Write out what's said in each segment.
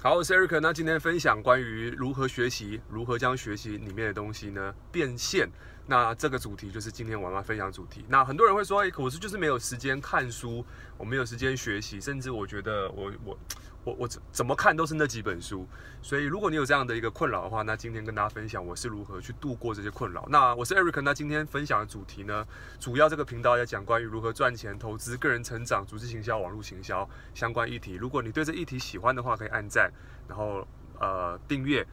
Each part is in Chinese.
好，我是 Eric。那今天分享关于如何学习，如何将学习里面的东西呢变现。那这个主题就是今天我们要分享主题。那很多人会说，哎，可是就是没有时间看书，我没有时间学习，甚至我觉得我我。我我怎么看都是那几本书，所以如果你有这样的一个困扰的话，那今天跟大家分享我是如何去度过这些困扰。那我是 Eric，那今天分享的主题呢，主要这个频道要讲关于如何赚钱、投资、个人成长、组织行销、网络行销相关议题。如果你对这议题喜欢的话，可以按赞，然后呃订阅。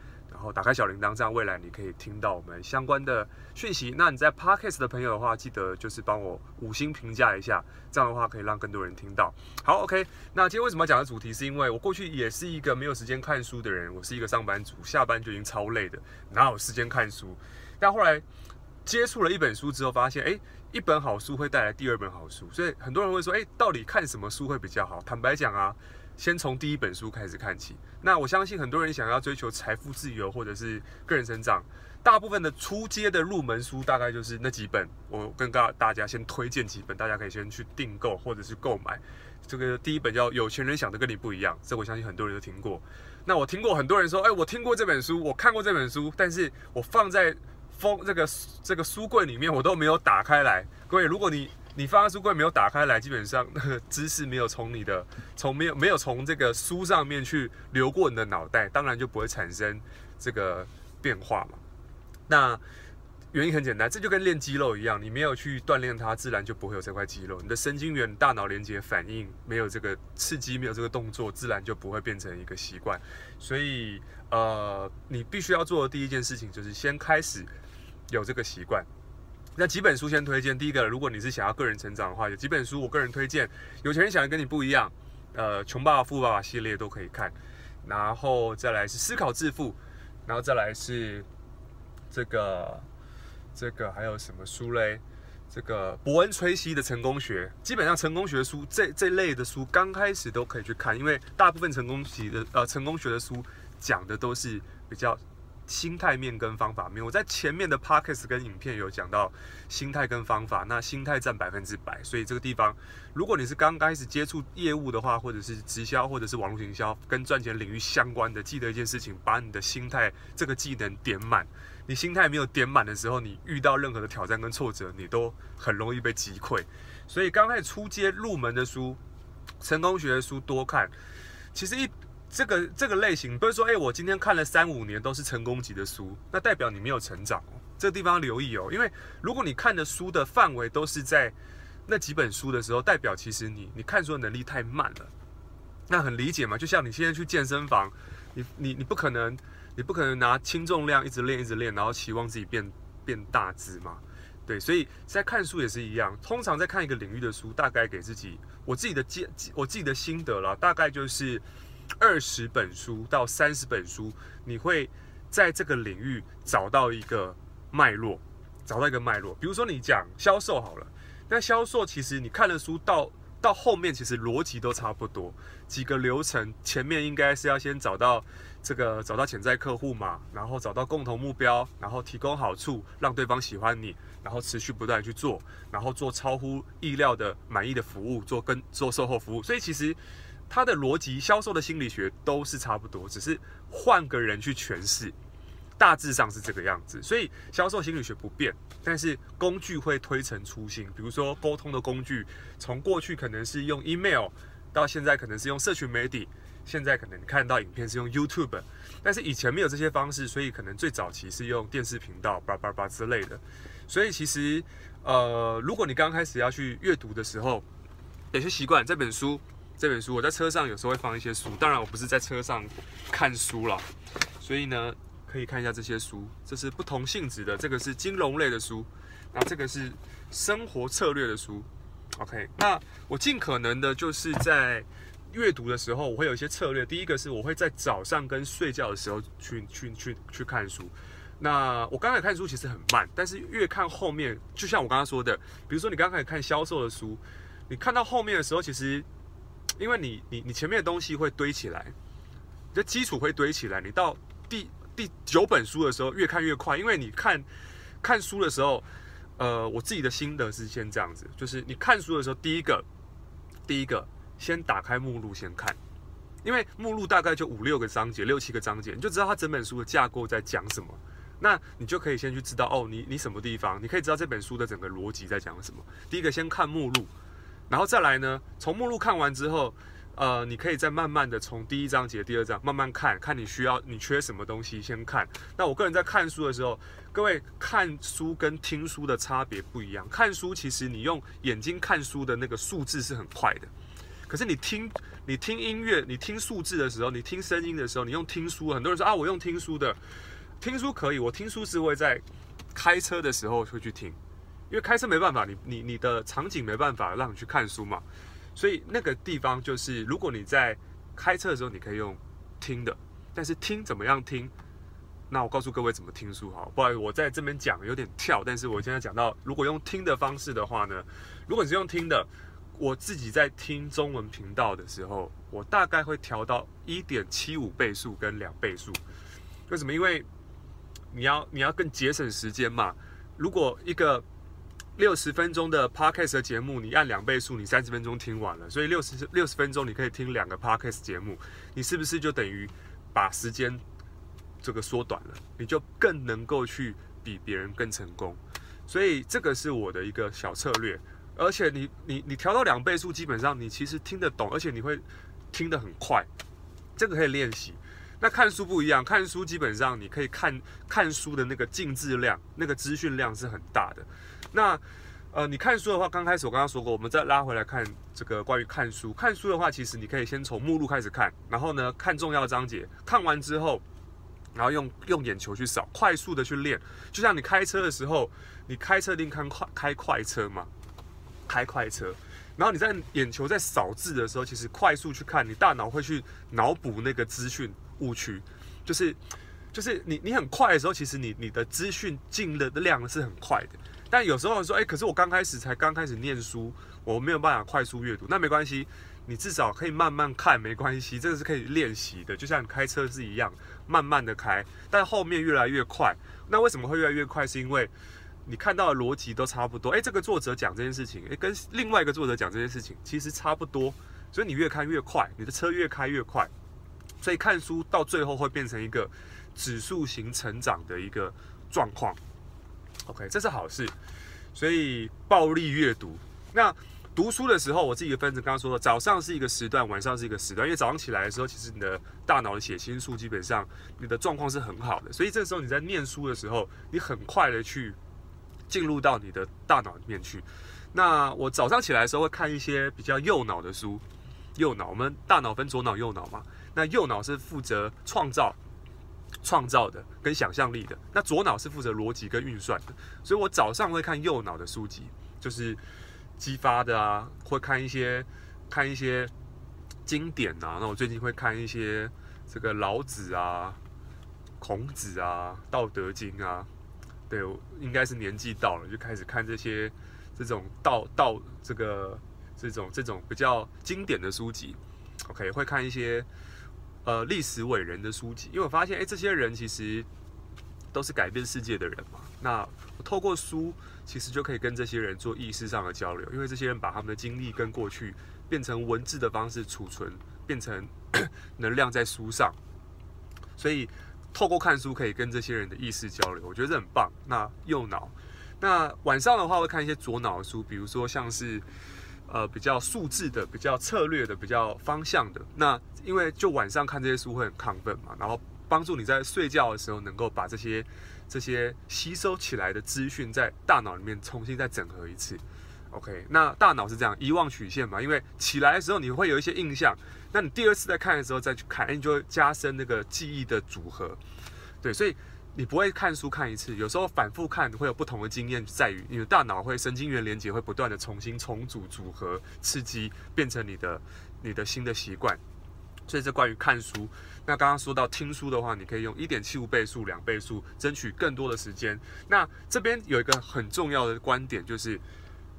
打开小铃铛，这样未来你可以听到我们相关的讯息。那你在 Podcast 的朋友的话，记得就是帮我五星评价一下，这样的话可以让更多人听到。好，OK。那今天为什么要讲的主题，是因为我过去也是一个没有时间看书的人，我是一个上班族，下班就已经超累的，哪有时间看书？但后来接触了一本书之后，发现，哎，一本好书会带来第二本好书，所以很多人会说，哎，到底看什么书会比较好？坦白讲啊。先从第一本书开始看起。那我相信很多人想要追求财富自由或者是个人成长，大部分的初阶的入门书大概就是那几本。我跟大大家先推荐几本，大家可以先去订购或者是购买。这个第一本叫《有钱人想的跟你不一样》，这我相信很多人都听过。那我听过很多人说，哎，我听过这本书，我看过这本书，但是我放在封这个这个书柜里面，我都没有打开来。各位，如果你你放在书柜没有打开来，基本上那 个知识没有从你的从没有没有从这个书上面去流过你的脑袋，当然就不会产生这个变化嘛。那原因很简单，这就跟练肌肉一样，你没有去锻炼它，自然就不会有这块肌肉。你的神经元、大脑连接反应没有这个刺激，没有这个动作，自然就不会变成一个习惯。所以，呃，你必须要做的第一件事情就是先开始有这个习惯。那几本书先推荐，第一个，如果你是想要个人成长的话，有几本书我个人推荐。有钱人想要跟你不一样，呃，穷爸爸富爸爸系列都可以看。然后再来是思考致富，然后再来是这个这个还有什么书嘞？这个伯恩·崔西的成功学，基本上成功学书这这类的书刚开始都可以去看，因为大部分成功学的呃成功学的书讲的都是比较。心态面跟方法面，我在前面的 podcast 跟影片有讲到心态跟方法，那心态占百分之百，所以这个地方，如果你是刚开始接触业务的话，或者是直销，或者是网络营销，跟赚钱领域相关的，记得一件事情，把你的心态这个技能点满。你心态没有点满的时候，你遇到任何的挑战跟挫折，你都很容易被击溃。所以刚开始初阶入门的书，成功学的书多看，其实一。这个这个类型不是说，哎，我今天看了三五年都是成功级的书，那代表你没有成长。这个地方留意哦，因为如果你看的书的范围都是在那几本书的时候，代表其实你你看书的能力太慢了。那很理解嘛，就像你现在去健身房，你你你不可能你不可能拿轻重量一直练一直练，然后期望自己变变大只嘛。对，所以在看书也是一样，通常在看一个领域的书，大概给自己我自己的见我自己的心得了，大概就是。二十本书到三十本书，你会在这个领域找到一个脉络，找到一个脉络。比如说你讲销售好了，那销售其实你看了书到到后面，其实逻辑都差不多，几个流程。前面应该是要先找到这个找到潜在客户嘛，然后找到共同目标，然后提供好处，让对方喜欢你，然后持续不断去做，然后做超乎意料的满意的服务，做跟做售后服务。所以其实。它的逻辑、销售的心理学都是差不多，只是换个人去诠释，大致上是这个样子。所以销售心理学不变，但是工具会推陈出新。比如说沟通的工具，从过去可能是用 email，到现在可能是用社群媒体，现在可能看到影片是用 YouTube，但是以前没有这些方式，所以可能最早期是用电视频道，叭叭叭之类的。所以其实，呃，如果你刚开始要去阅读的时候，有些习惯这本书。这本书我在车上有时候会放一些书，当然我不是在车上看书啦，所以呢，可以看一下这些书，这是不同性质的，这个是金融类的书，那这个是生活策略的书，OK，那我尽可能的就是在阅读的时候，我会有一些策略，第一个是我会在早上跟睡觉的时候去去去去看书，那我刚开始看书其实很慢，但是越看后面，就像我刚刚说的，比如说你刚开始看销售的书，你看到后面的时候，其实。因为你你你前面的东西会堆起来，你的基础会堆起来。你到第第九本书的时候，越看越快。因为你看看书的时候，呃，我自己的心得是先这样子，就是你看书的时候，第一个第一个先打开目录先看，因为目录大概就五六个章节，六七个章节，你就知道它整本书的架构在讲什么。那你就可以先去知道哦，你你什么地方，你可以知道这本书的整个逻辑在讲什么。第一个先看目录，然后再来呢，从目录看完之后，呃，你可以再慢慢的从第一章节、第二章慢慢看，看你需要你缺什么东西先看。那我个人在看书的时候，各位看书跟听书的差别不一样。看书其实你用眼睛看书的那个数字是很快的，可是你听你听音乐、你听数字的时候，你听声音的时候，你用听书，很多人说啊，我用听书的。听书可以，我听书是会在开车的时候会去听，因为开车没办法，你你你的场景没办法让你去看书嘛，所以那个地方就是，如果你在开车的时候，你可以用听的，但是听怎么样听？那我告诉各位怎么听书好，不好意思，我在这边讲有点跳，但是我现在讲到，如果用听的方式的话呢，如果你是用听的，我自己在听中文频道的时候，我大概会调到一点七五倍速跟两倍速，为什么？因为你要你要更节省时间嘛？如果一个六十分钟的 podcast 的节目，你按两倍速，你三十分钟听完了，所以六十六十分钟你可以听两个 podcast 节目，你是不是就等于把时间这个缩短了？你就更能够去比别人更成功。所以这个是我的一个小策略。而且你你你调到两倍速，基本上你其实听得懂，而且你会听得很快，这个可以练习。那看书不一样，看书基本上你可以看看书的那个静置量，那个资讯量是很大的。那呃，你看书的话，刚开始我刚刚说过，我们再拉回来看这个关于看书。看书的话，其实你可以先从目录开始看，然后呢看重要章节，看完之后，然后用用眼球去扫，快速的去练。就像你开车的时候，你开车一定看快开快车嘛，开快车。然后你在眼球在扫字的时候，其实快速去看，你大脑会去脑补那个资讯。误区就是，就是你你很快的时候，其实你你的资讯进的量是很快的。但有时候说，哎，可是我刚开始才刚开始念书，我没有办法快速阅读。那没关系，你至少可以慢慢看，没关系，这个是可以练习的。就像你开车是一样，慢慢的开，但后面越来越快。那为什么会越来越快？是因为你看到的逻辑都差不多。哎，这个作者讲这件事情，哎，跟另外一个作者讲这件事情其实差不多，所以你越看越快，你的车越开越快。所以看书到最后会变成一个指数型成长的一个状况，OK，这是好事。所以暴力阅读，那读书的时候，我自己的分子刚刚说了，早上是一个时段，晚上是一个时段。因为早上起来的时候，其实你的大脑的血清素基本上你的状况是很好的，所以这时候你在念书的时候，你很快的去进入到你的大脑里面去。那我早上起来的时候会看一些比较右脑的书，右脑，我们大脑分左脑右脑嘛。那右脑是负责创造、创造的跟想象力的，那左脑是负责逻辑跟运算的。所以我早上会看右脑的书籍，就是激发的啊，会看一些看一些经典啊。那我最近会看一些这个老子啊、孔子啊、道德经啊。对，我应该是年纪到了，就开始看这些这种道道这个这种这种比较经典的书籍。OK，会看一些。呃，历史伟人的书籍，因为我发现，哎，这些人其实都是改变世界的人嘛。那我透过书，其实就可以跟这些人做意识上的交流，因为这些人把他们的经历跟过去变成文字的方式储存，变成 能量在书上。所以透过看书可以跟这些人的意识交流，我觉得这很棒。那右脑，那晚上的话会看一些左脑的书，比如说像是。呃，比较数字的、比较策略的、比较方向的。那因为就晚上看这些书会很亢奋嘛，然后帮助你在睡觉的时候能够把这些这些吸收起来的资讯在大脑里面重新再整合一次。OK，那大脑是这样遗忘曲线嘛？因为起来的时候你会有一些印象，那你第二次再看的时候再去看，你就会加深那个记忆的组合。对，所以。你不会看书看一次，有时候反复看会有不同的经验，在于你的大脑会神经元连接会不断的重新重组组合，刺激变成你的你的新的习惯。所以这关于看书。那刚刚说到听书的话，你可以用一点七五倍速、两倍速，争取更多的时间。那这边有一个很重要的观点，就是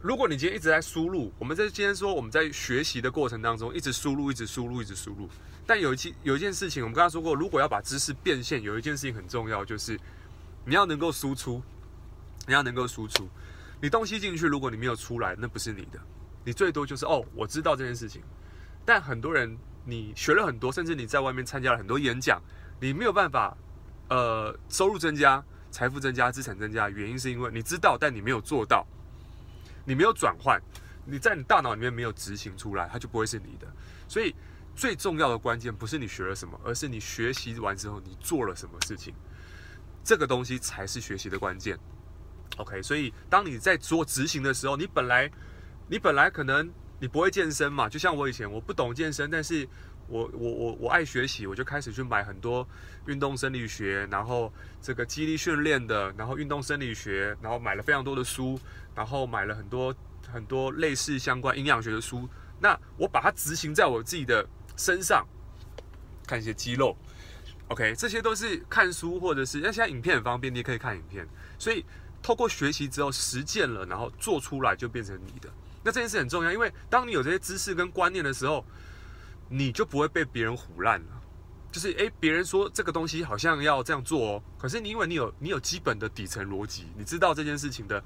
如果你今天一直在输入，我们在今天说我们在学习的过程当中一直输入、一直输入、一直输入。但有一期有一件事情，我们刚刚说过，如果要把知识变现，有一件事情很重要，就是你要能够输出，你要能够输出。你东西进去，如果你没有出来，那不是你的，你最多就是哦，我知道这件事情。但很多人你学了很多，甚至你在外面参加了很多演讲，你没有办法，呃，收入增加、财富增加、资产增加，原因是因为你知道，但你没有做到，你没有转换，你在你大脑里面没有执行出来，它就不会是你的。所以最重要的关键不是你学了什么，而是你学习完之后你做了什么事情，这个东西才是学习的关键。OK，所以当你在做执行的时候，你本来你本来可能。你不会健身嘛？就像我以前，我不懂健身，但是我我我我爱学习，我就开始去买很多运动生理学，然后这个肌力训练的，然后运动生理学，然后买了非常多的书，然后买了很多很多类似相关营养学的书。那我把它执行在我自己的身上，看一些肌肉，OK，这些都是看书或者是，那现在影片很方便，你也可以看影片。所以透过学习之后实践了，然后做出来就变成你的。那这件事很重要，因为当你有这些知识跟观念的时候，你就不会被别人唬烂了。就是诶，别人说这个东西好像要这样做哦，可是你因为你有你有基本的底层逻辑，你知道这件事情的，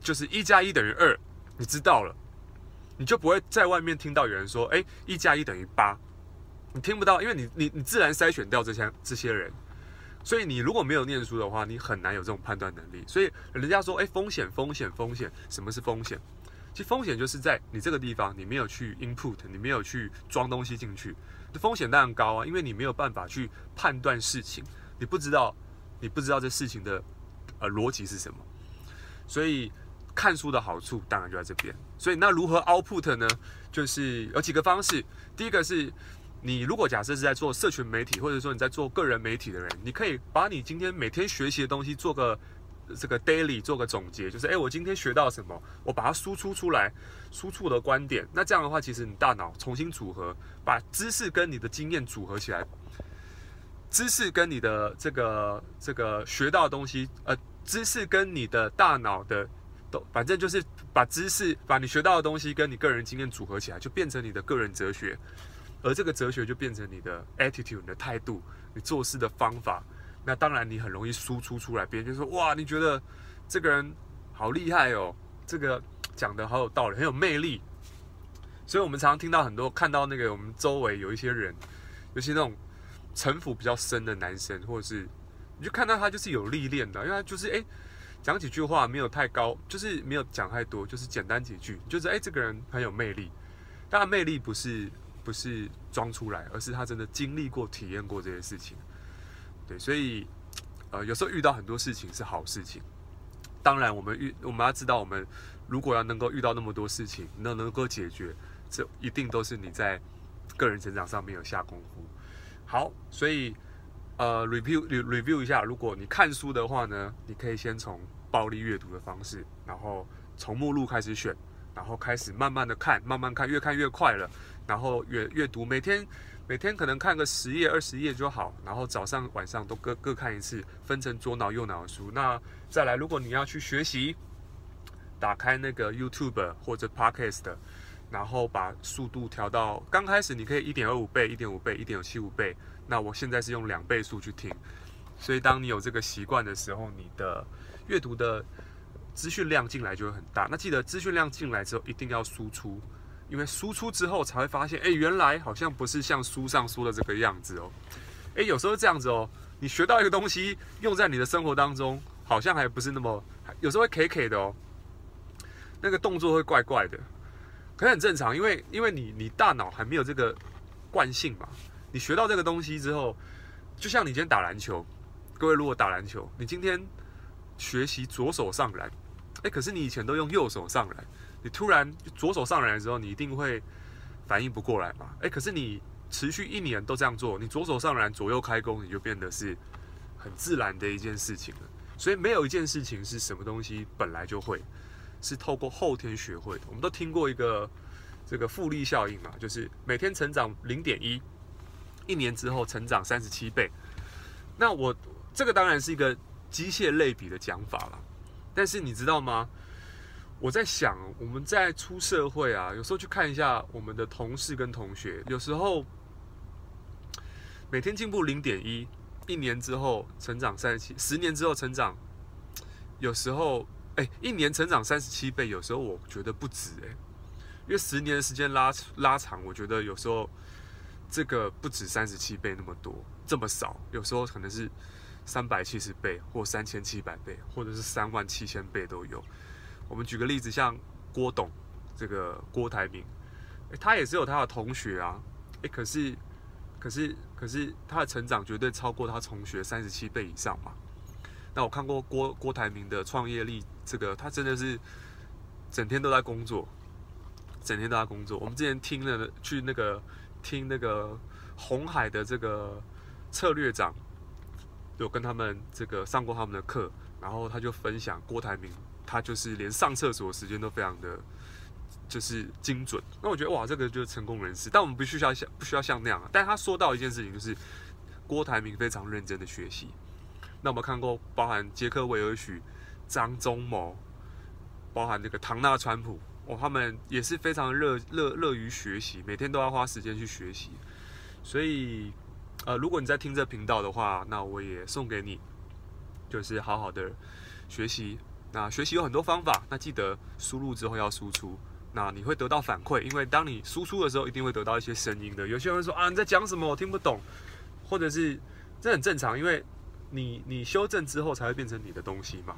就是一加一等于二，你知道了，你就不会在外面听到有人说诶，一加一等于八，你听不到，因为你你你自然筛选掉这些这些人，所以你如果没有念书的话，你很难有这种判断能力。所以人家说诶，风险风险风险，什么是风险？其实风险就是在你这个地方，你没有去 input，你没有去装东西进去，风险当然高啊，因为你没有办法去判断事情，你不知道，你不知道这事情的呃逻辑是什么，所以看书的好处当然就在这边。所以那如何 output 呢？就是有几个方式，第一个是你如果假设是在做社群媒体，或者说你在做个人媒体的人，你可以把你今天每天学习的东西做个。这个 daily 做个总结，就是哎，我今天学到什么，我把它输出出来，输出的观点。那这样的话，其实你大脑重新组合，把知识跟你的经验组合起来，知识跟你的这个这个学到的东西，呃，知识跟你的大脑的都，反正就是把知识，把你学到的东西跟你个人经验组合起来，就变成你的个人哲学，而这个哲学就变成你的 attitude，你的态度，你做事的方法。那当然，你很容易输出出来，别人就说：“哇，你觉得这个人好厉害哦，这个讲得好有道理，很有魅力。”所以，我们常常听到很多看到那个我们周围有一些人，尤其那种城府比较深的男生，或者是你就看到他就是有历练的，因为他就是哎讲几句话没有太高，就是没有讲太多，就是简单几句，就是哎这个人很有魅力。但魅力不是不是装出来，而是他真的经历过、体验过这些事情。对，所以，呃，有时候遇到很多事情是好事情。当然，我们遇我们要知道，我们如果要能够遇到那么多事情，能能够解决，这一定都是你在个人成长上面有下功夫。好，所以，呃，review review 一下，如果你看书的话呢，你可以先从暴力阅读的方式，然后从目录开始选，然后开始慢慢的看，慢慢看，越看越快了，然后阅阅读，每天。每天可能看个十页、二十页就好，然后早上、晚上都各各看一次，分成左脑、右脑的书。那再来，如果你要去学习，打开那个 YouTube 或者 Podcast，然后把速度调到刚开始你可以一点二五倍、一点五倍、一点七五倍。那我现在是用两倍速去听，所以当你有这个习惯的时候，你的阅读的资讯量进来就会很大。那记得资讯量进来之后一定要输出。因为输出之后才会发现，哎，原来好像不是像书上说的这个样子哦。哎，有时候这样子哦，你学到一个东西，用在你的生活当中，好像还不是那么，有时候会 K K 的哦。那个动作会怪怪的，可是很正常，因为因为你你大脑还没有这个惯性嘛。你学到这个东西之后，就像你今天打篮球，各位如果打篮球，你今天学习左手上篮，哎，可是你以前都用右手上篮。你突然左手上篮的时候，你一定会反应不过来嘛？哎，可是你持续一年都这样做，你左手上篮，左右开弓，你就变得是很自然的一件事情了。所以没有一件事情是什么东西本来就会，是透过后天学会的。我们都听过一个这个复利效应嘛，就是每天成长零点一，一年之后成长三十七倍。那我这个当然是一个机械类比的讲法了，但是你知道吗？我在想，我们在出社会啊，有时候去看一下我们的同事跟同学，有时候每天进步零点一，一年之后成长三十七，十年之后成长，有时候哎，一年成长三十七倍，有时候我觉得不止哎，因为十年的时间拉拉长，我觉得有时候这个不止三十七倍那么多，这么少，有时候可能是三百七十倍或三千七百倍，或者是三万七千倍都有。我们举个例子，像郭董这个郭台铭，他也是有他的同学啊，诶，可是可是可是他的成长绝对超过他同学三十七倍以上嘛。那我看过郭郭台铭的创业力，这个他真的是整天都在工作，整天都在工作。我们之前听了去那个。听那个红海的这个策略长，有跟他们这个上过他们的课，然后他就分享郭台铭，他就是连上厕所时间都非常的，就是精准。那我觉得哇，这个就是成功人士。但我们不需要像不需要像那样。但他说到一件事情，就是郭台铭非常认真的学习。那我们看过包含杰克韦尔许、张忠谋，包含那个唐纳川普。哦，他们也是非常乐乐乐于学习，每天都要花时间去学习。所以，呃，如果你在听这频道的话，那我也送给你，就是好好的学习。那学习有很多方法，那记得输入之后要输出，那你会得到反馈，因为当你输出的时候，一定会得到一些声音的。有些人说啊，你在讲什么？我听不懂，或者是这很正常，因为你你修正之后才会变成你的东西嘛。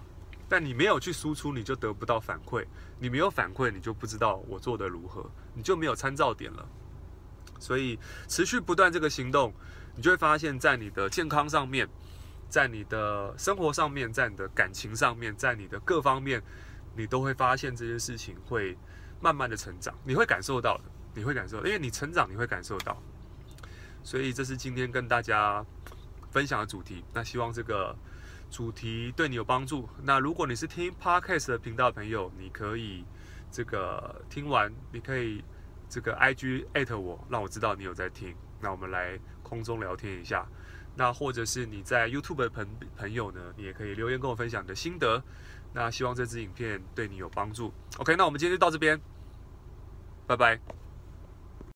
但你没有去输出，你就得不到反馈。你没有反馈，你就不知道我做的如何，你就没有参照点了。所以持续不断这个行动，你就会发现，在你的健康上面，在你的生活上面，在你的感情上面，在你的各方面，你都会发现这些事情会慢慢的成长。你会感受到的，你会感受，因为你成长，你会感受到。所以这是今天跟大家分享的主题。那希望这个。主题对你有帮助。那如果你是听 Podcast 的频道的朋友，你可以这个听完，你可以这个 IG 艾特我，让我知道你有在听。那我们来空中聊天一下。那或者是你在 YouTube 的朋朋友呢，你也可以留言跟我分享你的心得。那希望这支影片对你有帮助。OK，那我们今天就到这边，拜拜。